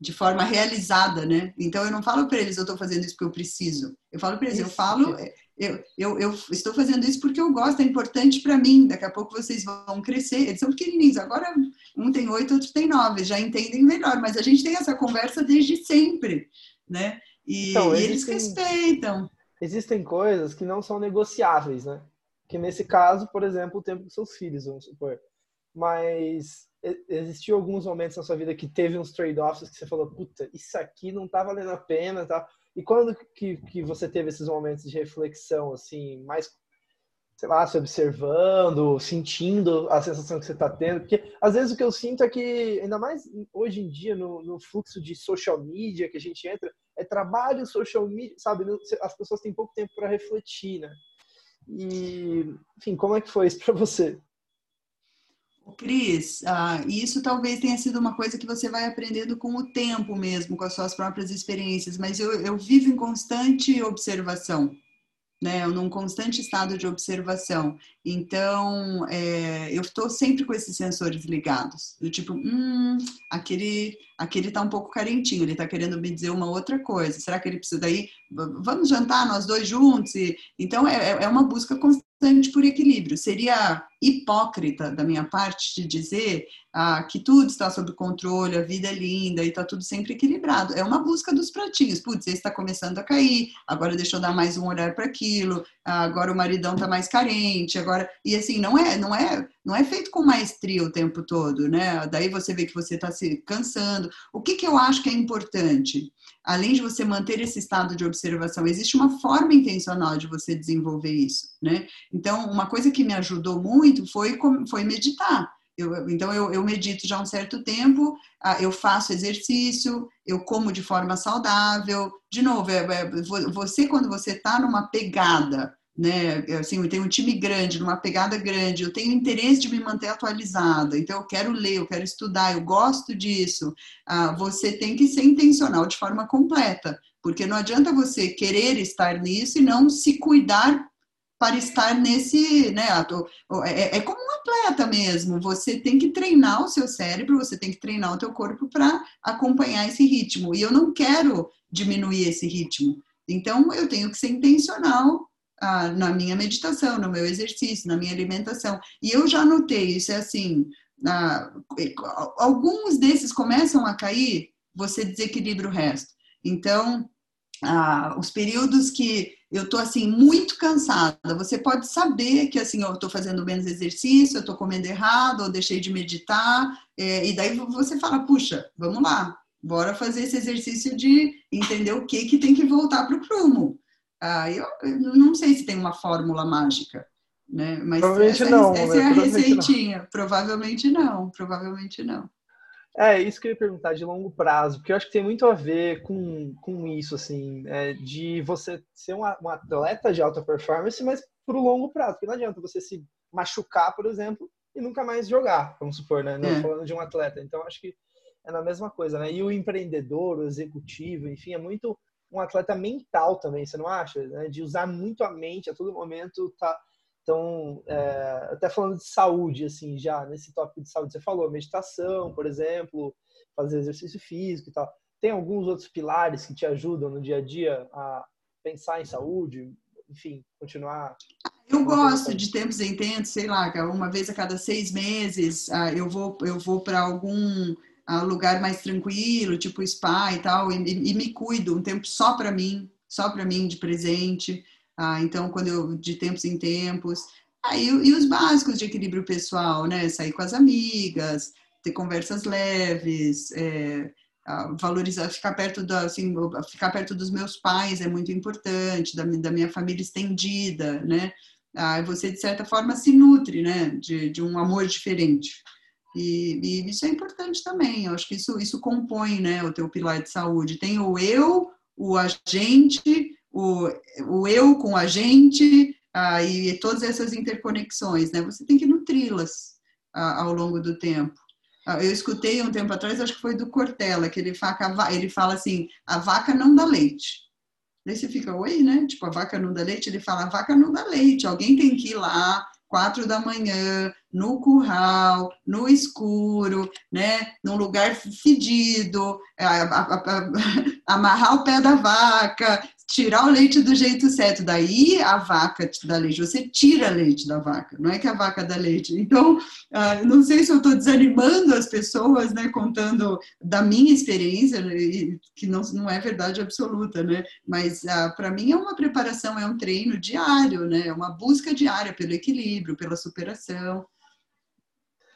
de forma realizada, né? Então eu não falo para eles eu estou fazendo isso porque eu preciso. Eu falo para eles, eu falo, eu, eu, eu, estou fazendo isso porque eu gosto, é importante para mim. Daqui a pouco vocês vão crescer. Eles são pequenininhos, agora um tem oito, outro tem nove, já entendem melhor. Mas a gente tem essa conversa desde sempre, né? E, então, e eles respeitam. Existem coisas que não são negociáveis, né? Que nesse caso, por exemplo, o tempo com seus filhos, vamos supor. Mas existiu alguns momentos na sua vida que teve uns trade-offs que você falou, puta, isso aqui não tá valendo a pena, tá? E quando que, que você teve esses momentos de reflexão, assim, mais sei lá, se observando, sentindo a sensação que você está tendo. Porque às vezes o que eu sinto é que, ainda mais hoje em dia, no, no fluxo de social media que a gente entra, é trabalho, social media, sabe? As pessoas têm pouco tempo para refletir, né? E, enfim, como é que foi isso para você? Cris, ah, isso talvez tenha sido uma coisa que você vai aprendendo com o tempo mesmo, com as suas próprias experiências, mas eu, eu vivo em constante observação né, num constante estado de observação. Então, é, eu estou sempre com esses sensores ligados, do tipo, hum, aquele, aquele está um pouco carentinho, ele está querendo me dizer uma outra coisa. Será que ele precisa daí? Vamos jantar nós dois juntos? E, então, é, é uma busca constante por equilíbrio. Seria hipócrita da minha parte de dizer ah, que tudo está sob controle, a vida é linda e está tudo sempre equilibrado. É uma busca dos pratinhos. Putz, esse está começando a cair, agora deixa eu dar mais um olhar para aquilo, ah, agora o maridão está mais carente, agora. E assim, não é, não é, não é feito com maestria o tempo todo, né? Daí você vê que você está se cansando. O que, que eu acho que é importante? Além de você manter esse estado de observação, existe uma forma intencional de você desenvolver isso, né? Então, uma coisa que me ajudou muito foi, foi meditar eu, então, eu, eu, medito já há um certo tempo, ah, eu faço exercício, eu como de forma saudável. De novo, é, é, você, quando você está numa pegada, né, assim, eu tenho um time grande, numa pegada grande, eu tenho interesse de me manter atualizada, então eu quero ler, eu quero estudar, eu gosto disso. Ah, você tem que ser intencional de forma completa, porque não adianta você querer estar nisso e não se cuidar para estar nesse, né? É, é, como um atleta mesmo. Você tem que treinar o seu cérebro, você tem que treinar o teu corpo para acompanhar esse ritmo. E eu não quero diminuir esse ritmo. Então eu tenho que ser intencional ah, na minha meditação, no meu exercício, na minha alimentação. E eu já notei isso é assim. Ah, alguns desses começam a cair, você desequilibra o resto. Então, ah, os períodos que eu tô assim muito cansada. Você pode saber que assim eu estou fazendo menos exercício, eu estou comendo errado, eu deixei de meditar, é, e daí você fala, puxa, vamos lá, bora fazer esse exercício de entender o que que tem que voltar para o prumo. Ah, eu, eu, não sei se tem uma fórmula mágica, né? Mas provavelmente essa, não, essa né? é a receitinha. Não. Provavelmente não, provavelmente não. É, isso que eu ia perguntar, de longo prazo, porque eu acho que tem muito a ver com, com isso, assim, é, de você ser um, um atleta de alta performance, mas para o longo prazo, porque não adianta você se machucar, por exemplo, e nunca mais jogar, vamos supor, né? Não é. falando de um atleta. Então, acho que é na mesma coisa, né? E o empreendedor, o executivo, enfim, é muito um atleta mental também, você não acha? Né? De usar muito a mente a todo momento, tá então, é, até falando de saúde, assim, já nesse tópico de saúde, você falou meditação, por exemplo, fazer exercício físico e tal. Tem alguns outros pilares que te ajudam no dia a dia a pensar em saúde, enfim, continuar. Eu gosto de tempos em tempos, sei lá, uma vez a cada seis meses, ah, eu vou, eu vou para algum ah, lugar mais tranquilo, tipo spa e tal, e, e me cuido um tempo só para mim, só para mim de presente. Ah, então, quando eu, de tempos em tempos. Ah, e os básicos de equilíbrio pessoal, né? Sair com as amigas, ter conversas leves, é, valorizar, ficar perto da, assim, ficar perto dos meus pais é muito importante, da, da minha família estendida, né? Ah, você de certa forma se nutre, né? De, de um amor diferente. E, e, isso é importante também. Eu acho que isso, isso compõe, né? O teu pilar de saúde. Tem o eu, o agente, o, o eu com a gente ah, e todas essas interconexões, né? Você tem que nutri-las ah, ao longo do tempo. Ah, eu escutei um tempo atrás, acho que foi do Cortella, que ele fala, ele fala assim, a vaca não dá leite. Daí você fica, oi, né? Tipo, a vaca não dá leite? Ele fala, a vaca não dá leite. Alguém tem que ir lá, quatro da manhã, no curral, no escuro, né, num lugar fedido, amarrar o pé da vaca, tirar o leite do jeito certo. Daí a vaca te dá leite, você tira leite da vaca, não é que a vaca dá leite. Então, uh, não sei se eu estou desanimando as pessoas, né, contando da minha experiência, né, que não, não é verdade absoluta, né, mas uh, para mim é uma preparação, é um treino diário, né, é uma busca diária pelo equilíbrio, pela superação.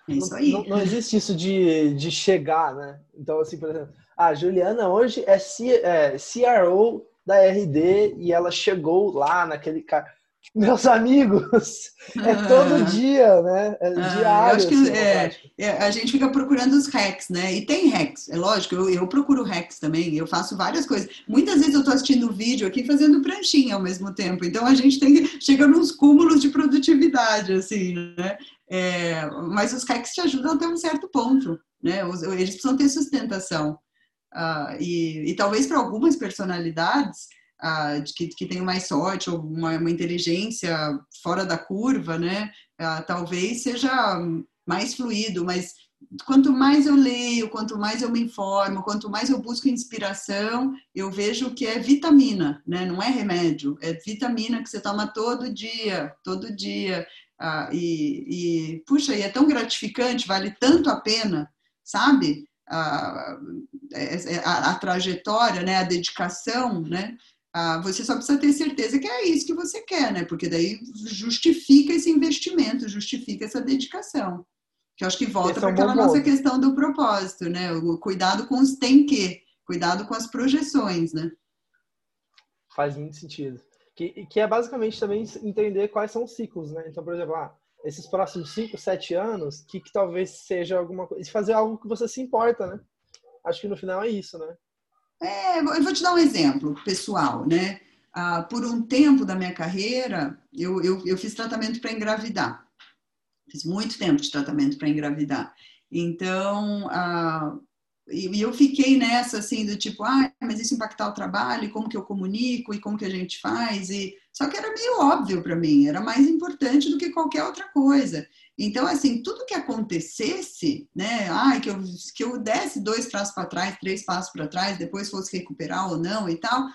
É isso aí. Não, não, existe isso de, de chegar, né? Então, assim, por exemplo, a Juliana hoje é, C, é CRO da RD e ela chegou lá naquele cara. meus amigos. É todo dia, né? É ah, diário. acho que assim, é, é, a gente fica procurando os hacks, né? E tem hacks, é lógico, eu, eu procuro hacks também, eu faço várias coisas. Muitas vezes eu estou assistindo vídeo aqui fazendo pranchinha ao mesmo tempo, então a gente tem chega nos cúmulos de produtividade, assim, né? É, mas os hacks te ajudam até um certo ponto, né? Eles precisam ter sustentação. Uh, e, e talvez para algumas personalidades uh, que, que tenham mais sorte ou uma, uma inteligência fora da curva, né? Uh, talvez seja mais fluido, mas quanto mais eu leio, quanto mais eu me informo, quanto mais eu busco inspiração, eu vejo que é vitamina, né? Não é remédio, é vitamina que você toma todo dia, todo dia. E, e, puxa, e é tão gratificante, vale tanto a pena, sabe? A, é, é, a, a, trajetória, né? A dedicação, né? Ah, você só precisa ter certeza que é isso que você quer, né? Porque daí justifica esse investimento, justifica essa dedicação. Que eu acho que volta para é aquela nossa questão do propósito, né? O cuidado com os tem que, cuidado com as projeções, né? Faz muito sentido. Que, que é basicamente também entender quais são os ciclos, né? Então, por exemplo, ah, esses próximos 5, 7 anos, que, que talvez seja alguma coisa. Fazer algo que você se importa, né? Acho que no final é isso, né? É, eu vou te dar um exemplo pessoal, né? Ah, por um tempo da minha carreira, eu, eu, eu fiz tratamento para engravidar. Fiz muito tempo de tratamento para engravidar. Então, ah, e, eu fiquei nessa, assim, do tipo, ah, mas isso impactar o trabalho, e como que eu comunico, e como que a gente faz, e... Só que era meio óbvio para mim, era mais importante do que qualquer outra coisa. Então, assim, tudo que acontecesse, né, ai, que eu, que eu desse dois passos para trás, três passos para trás, depois fosse recuperar ou não e tal,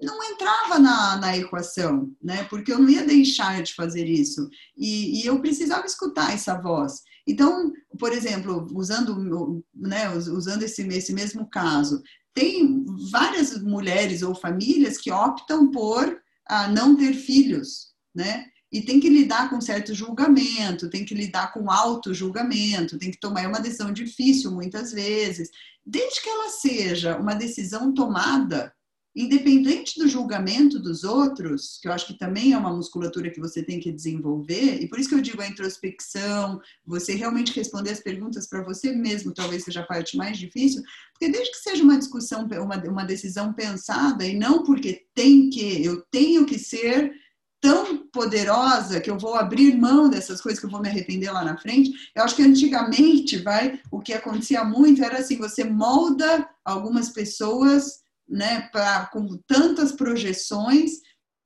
não entrava na, na equação, né, porque eu não ia deixar de fazer isso. E, e eu precisava escutar essa voz. Então, por exemplo, usando, né, usando esse, esse mesmo caso, tem várias mulheres ou famílias que optam por ah, não ter filhos, né? e tem que lidar com certo julgamento, tem que lidar com auto julgamento, tem que tomar uma decisão difícil muitas vezes, desde que ela seja uma decisão tomada independente do julgamento dos outros, que eu acho que também é uma musculatura que você tem que desenvolver, e por isso que eu digo a introspecção, você realmente responder as perguntas para você mesmo, talvez seja a parte mais difícil, porque desde que seja uma discussão, uma, uma decisão pensada, e não porque tem que, eu tenho que ser tão poderosa que eu vou abrir mão dessas coisas que eu vou me arrepender lá na frente. Eu acho que antigamente, vai, o que acontecia muito era assim, você molda algumas pessoas, né, para com tantas projeções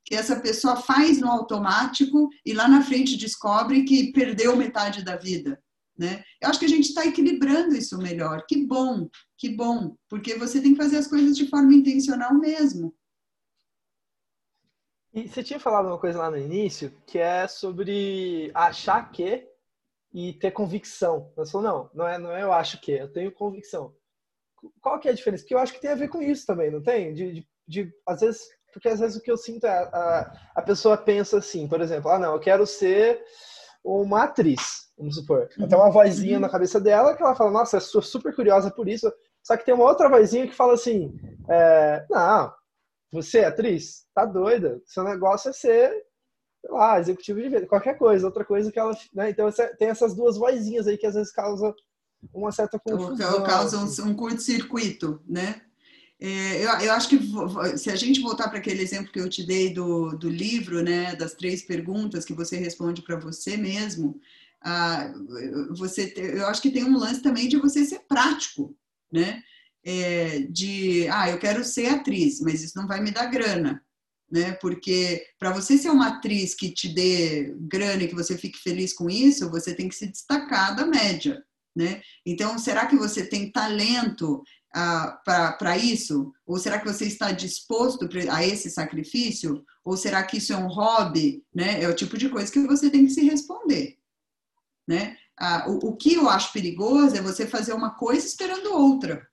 que essa pessoa faz no automático e lá na frente descobre que perdeu metade da vida. Né? Eu acho que a gente está equilibrando isso melhor. Que bom, que bom, porque você tem que fazer as coisas de forma intencional mesmo. E você tinha falado uma coisa lá no início, que é sobre achar que e ter convicção. Eu falou, não, não é, não é eu acho que, eu tenho convicção. Qual que é a diferença? Porque eu acho que tem a ver com isso também, não tem? De, de, de às vezes, porque às vezes o que eu sinto é a, a pessoa pensa assim, por exemplo, ah, não, eu quero ser uma atriz, vamos supor. Uhum. Tem uma vozinha uhum. na cabeça dela que ela fala, nossa, sou super curiosa por isso. Só que tem uma outra vozinha que fala assim, é, não, você é atriz? Tá doida. Seu negócio é ser, sei lá, executivo de venda, qualquer coisa, outra coisa que ela. Né? Então tem essas duas vozinhas aí que às vezes causam uma certa confusão. Causa um, um curto-circuito, né? É, eu, eu, acho que se a gente voltar para aquele exemplo que eu te dei do, do livro, né, das três perguntas que você responde para você mesmo, ah, você, eu acho que tem um lance também de você ser prático, né? é, de, ah, eu quero ser atriz, mas isso não vai me dar grana, né? Porque para você ser uma atriz que te dê grana e que você fique feliz com isso, você tem que se destacar da média, né? Então, será que você tem talento ah, para isso? Ou será que você está disposto a esse sacrifício? Ou será que isso é um hobby? Né? É o tipo de coisa que você tem que se responder. Né? Ah, o, o que eu acho perigoso é você fazer uma coisa esperando outra.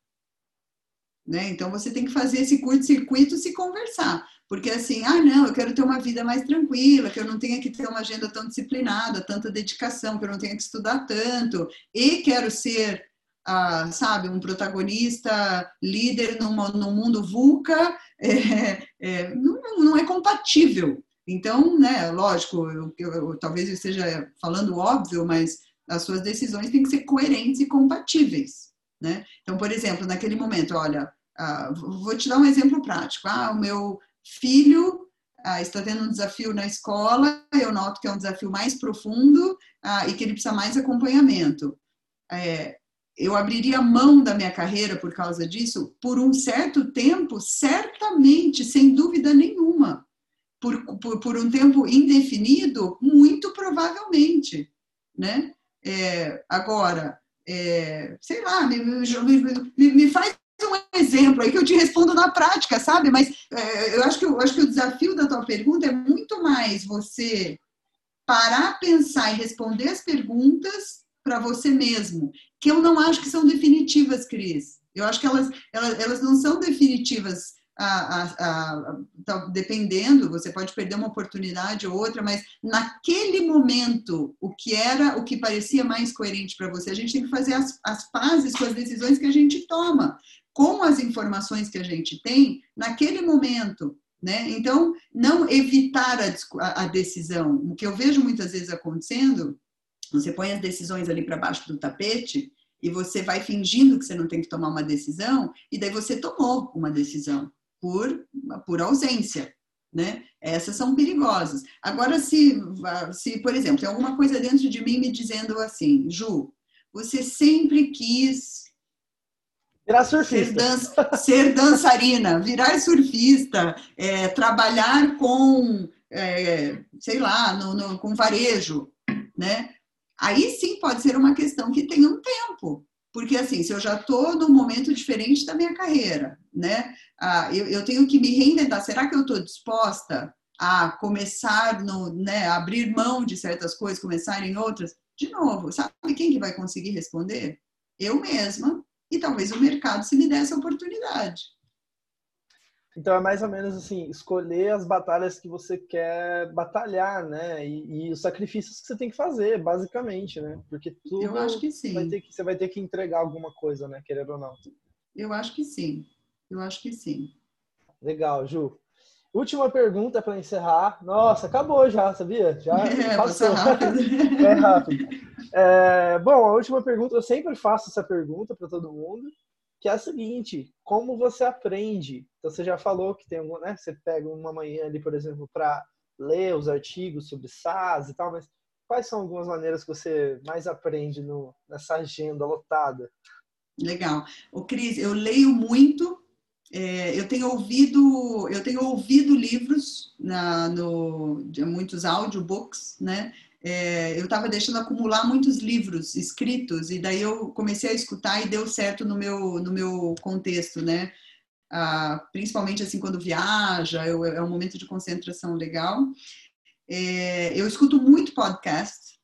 Né? Então você tem que fazer esse curto-circuito se conversar. Porque assim, ah, não, eu quero ter uma vida mais tranquila, que eu não tenha que ter uma agenda tão disciplinada, tanta dedicação, que eu não tenha que estudar tanto, e quero ser, ah, sabe, um protagonista, líder no mundo VUCA, é, é, não, não é compatível. Então, né, lógico, eu, eu, talvez eu esteja falando óbvio, mas as suas decisões têm que ser coerentes e compatíveis, né? Então, por exemplo, naquele momento, olha, ah, vou te dar um exemplo prático. Ah, o meu filho ah, está tendo um desafio na escola, eu noto que é um desafio mais profundo ah, e que ele precisa mais acompanhamento. É, eu abriria mão da minha carreira por causa disso por um certo tempo, certamente, sem dúvida nenhuma. Por, por, por um tempo indefinido, muito provavelmente, né? É, agora, é, sei lá, me, me, me, faz um exemplo aí que eu te respondo na prática, sabe? Mas é, eu, acho que, eu acho que o desafio da tua pergunta é muito mais você parar, pensar e responder as perguntas para você mesmo, que eu não acho que são definitivas, Cris. Eu acho que elas, elas, elas não são definitivas a, a, a, tá, dependendo, você pode perder uma oportunidade ou outra, mas naquele momento, o que era, o que parecia mais coerente para você, a gente tem que fazer as, as pazes com as decisões que a gente toma, com as informações que a gente tem naquele momento. Né? Então, não evitar a, a decisão. O que eu vejo muitas vezes acontecendo você põe as decisões ali para baixo do tapete e você vai fingindo que você não tem que tomar uma decisão, e daí você tomou uma decisão por, por ausência. Né? Essas são perigosas. Agora, se, se, por exemplo, tem alguma coisa dentro de mim me dizendo assim, Ju, você sempre quis Virar surfista. Ser, dan ser dançarina, virar surfista, é, trabalhar com, é, sei lá, no, no, com varejo, né? Aí sim pode ser uma questão que tem um tempo. Porque, assim, se eu já estou num momento diferente da minha carreira, né? Ah, eu, eu tenho que me reinventar. Será que eu estou disposta a começar, no, né, abrir mão de certas coisas, começar em outras? De novo, sabe quem que vai conseguir responder? Eu mesma e talvez o mercado se me dê essa oportunidade. Então é mais ou menos assim, escolher as batalhas que você quer batalhar, né? E, e, os sacrifícios que você tem que fazer, basicamente, né? Porque tudo Eu acho que sim. Vai ter que, você vai ter que entregar alguma coisa, né? Querendo ou não. Eu acho que sim. Eu acho que sim. Legal, Ju. Última pergunta para encerrar. Nossa, acabou já, sabia? Já é, passou. rápido. é rápido. É, bom, a última pergunta, eu sempre faço essa pergunta para todo mundo que é a seguinte: como você aprende? Então você já falou que tem algum, né? Você pega uma manhã ali, por exemplo, para ler os artigos sobre SAS e tal, mas quais são algumas maneiras que você mais aprende no, nessa agenda lotada? Legal. O Cris, eu leio muito. É, eu tenho ouvido, eu tenho ouvido livros na, no, muitos audiobooks, né? É, eu estava deixando acumular muitos livros escritos e daí eu comecei a escutar e deu certo no meu no meu contexto, né? Ah, principalmente assim quando viaja, eu, é um momento de concentração legal. É, eu escuto muito podcast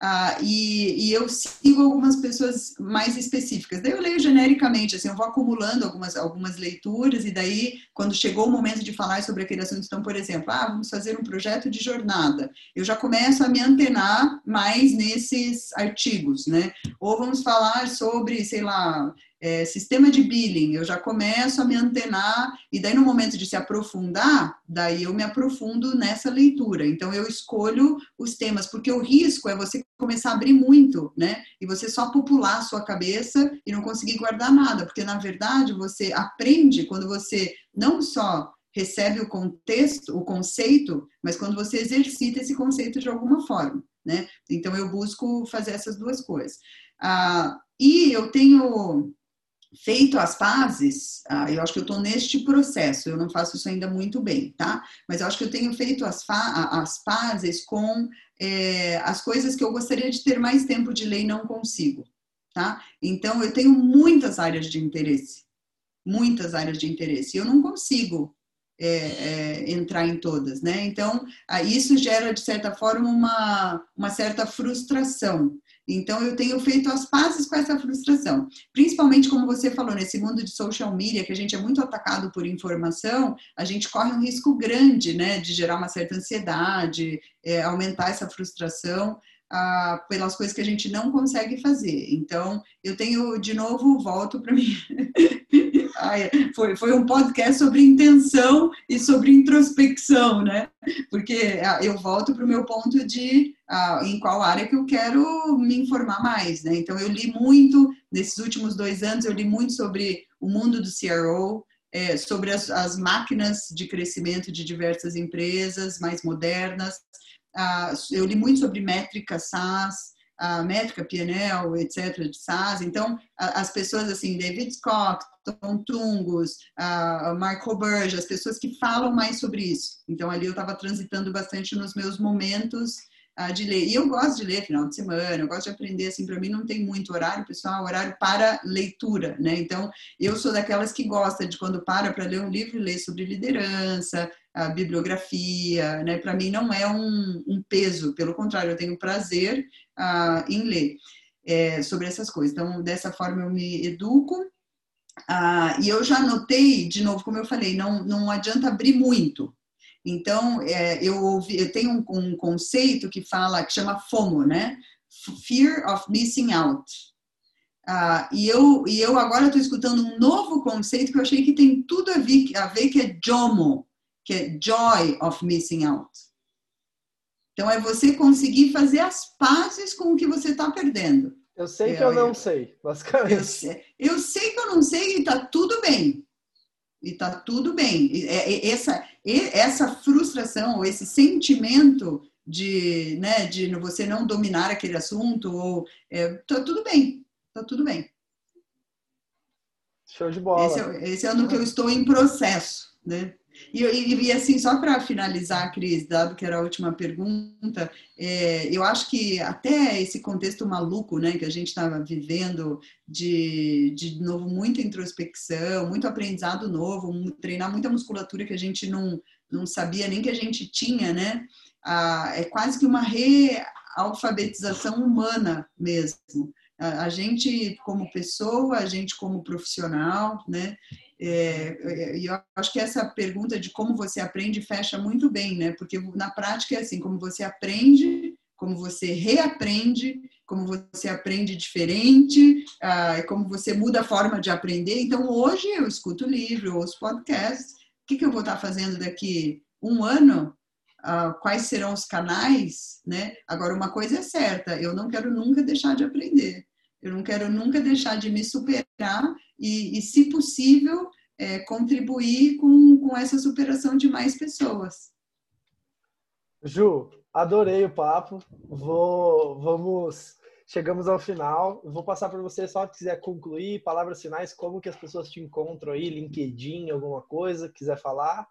ah, e, e, eu sigo algumas pessoas mais específicas. Daí eu leio genericamente, assim, eu vou acumulando algumas, algumas leituras, e daí, quando chegou o momento de falar sobre aquele assunto, então, por exemplo, ah, vamos fazer um projeto de jornada, eu já começo a me antenar mais nesses artigos, né? Ou vamos falar sobre, sei lá, é, sistema de billing, eu já começo a me antenar, e daí no momento de se aprofundar, daí eu me aprofundo nessa leitura. Então eu escolho os temas, porque o risco é você começar a abrir muito, né? E você só popular a sua cabeça e não conseguir guardar nada, porque na verdade você aprende quando você não só recebe o contexto, o conceito, mas quando você exercita esse conceito de alguma forma, né? Então eu busco fazer essas duas coisas. Ah, e eu tenho feito as pazes, ah, eu acho que eu estou neste processo, eu não faço isso ainda muito bem, tá? Mas eu acho que eu tenho feito as, as pazes com é, as coisas que eu gostaria de ter mais tempo de ler e não consigo, tá? Então, eu tenho muitas áreas de interesse, muitas áreas de interesse, e eu não consigo é, é, entrar em todas, né? Então, isso gera, de certa forma, uma, uma certa frustração. Então, eu tenho feito as pazes com essa frustração. Principalmente, como você falou, nesse mundo de social media, que a gente é muito atacado por informação, a gente corre um risco grande, né, de gerar uma certa ansiedade, é, aumentar essa frustração. Ah, pelas coisas que a gente não consegue fazer. Então, eu tenho, de novo, volto para mim, foi, foi um podcast sobre intenção e sobre introspecção, né? Porque ah, eu volto para o meu ponto de uh, em qual área que eu quero me informar mais, né? Então, eu li muito, nesses últimos dois anos, eu li muito sobre o mundo do CRO, é, sobre as, as, máquinas de crescimento de diversas empresas mais modernas. Uh, eu li muito sobre métrica SaaS, a métrica, PNL, etc., de SaaS. Então, as pessoas assim, David Scott, Tom Tungus, a Mark Roberge, as pessoas que falam mais sobre isso. Então, ali eu estava transitando bastante nos meus momentos de ler. E eu gosto de ler final de semana, eu gosto de aprender, assim, para mim não tem muito horário, pessoal, horário para leitura, né? Então, eu sou daquelas que gosta de quando para para ler um livro, ler sobre liderança, a bibliografia, né? Para mim não é um, um, peso, pelo contrário, eu tenho prazer uh, em ler é, sobre essas coisas. Então, dessa forma eu me educo. Uh, e eu já notei, de novo, como eu falei, não, não adianta abrir muito. Então, é, eu, ouvi, eu tenho um, um, conceito que fala, que chama FOMO, né? Fear of Missing Out. Uh, e, eu, e eu agora estou escutando um novo conceito que eu achei que tem tudo a ver, a ver que é JOMO, que é Joy of Missing Out. Então, é você conseguir fazer as pazes com o que você está perdendo. Eu sei que eu, eu não sei, basicamente. Eu sei, eu sei que eu não sei e está tudo bem. E está tudo bem. É, essa, essa frustração, ou esse sentimento de, né, de você não dominar aquele assunto, ou é, tá tudo bem, está tudo bem. Show de bola. Esse é, esse é no que eu estou em processo, né? E, e, e, assim, só para finalizar, Cris, dado que era a última pergunta, é, eu acho que até esse contexto maluco né, que a gente estava vivendo, de, de novo, muita introspecção, muito aprendizado novo, treinar muita musculatura que a gente não, não sabia nem que a gente tinha, né? É quase que uma realfabetização humana mesmo. A gente como pessoa, a gente como profissional, né? É, e eu acho que essa pergunta de como você aprende fecha muito bem, né? Porque na prática é assim, como você aprende, como você reaprende, como você aprende diferente, ah, como você muda a forma de aprender. Então, hoje eu escuto livro, ouço podcast. O que, que eu vou estar fazendo daqui um ano? Ah, quais serão os canais, né? Agora, uma coisa é certa, eu não quero nunca deixar de aprender. Eu não quero nunca deixar de me superar e, e se possível, é, contribuir com, com essa superação de mais pessoas. Ju, adorei o papo. Vou, vamos, chegamos ao final. Vou passar para você só se quiser concluir, palavras finais, como que as pessoas te encontram aí, LinkedIn, alguma coisa, quiser falar.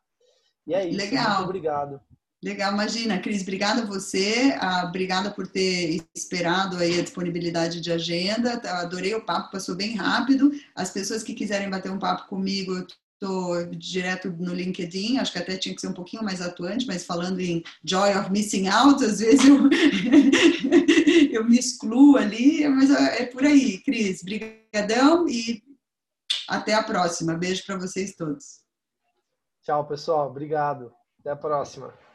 E é isso. Legal. Muito obrigado. Legal, imagina, Cris, obrigada a você, ah, obrigada por ter esperado aí a disponibilidade de agenda, tá, adorei o papo, passou bem rápido. As pessoas que quiserem bater um papo comigo, eu estou direto no LinkedIn, acho que até tinha que ser um pouquinho mais atuante, mas falando em joy of missing out, às vezes eu, eu me excluo ali, mas é, é por aí, Cris, brigadão e até a próxima. Beijo para vocês todos. Tchau, pessoal, obrigado. Até a próxima.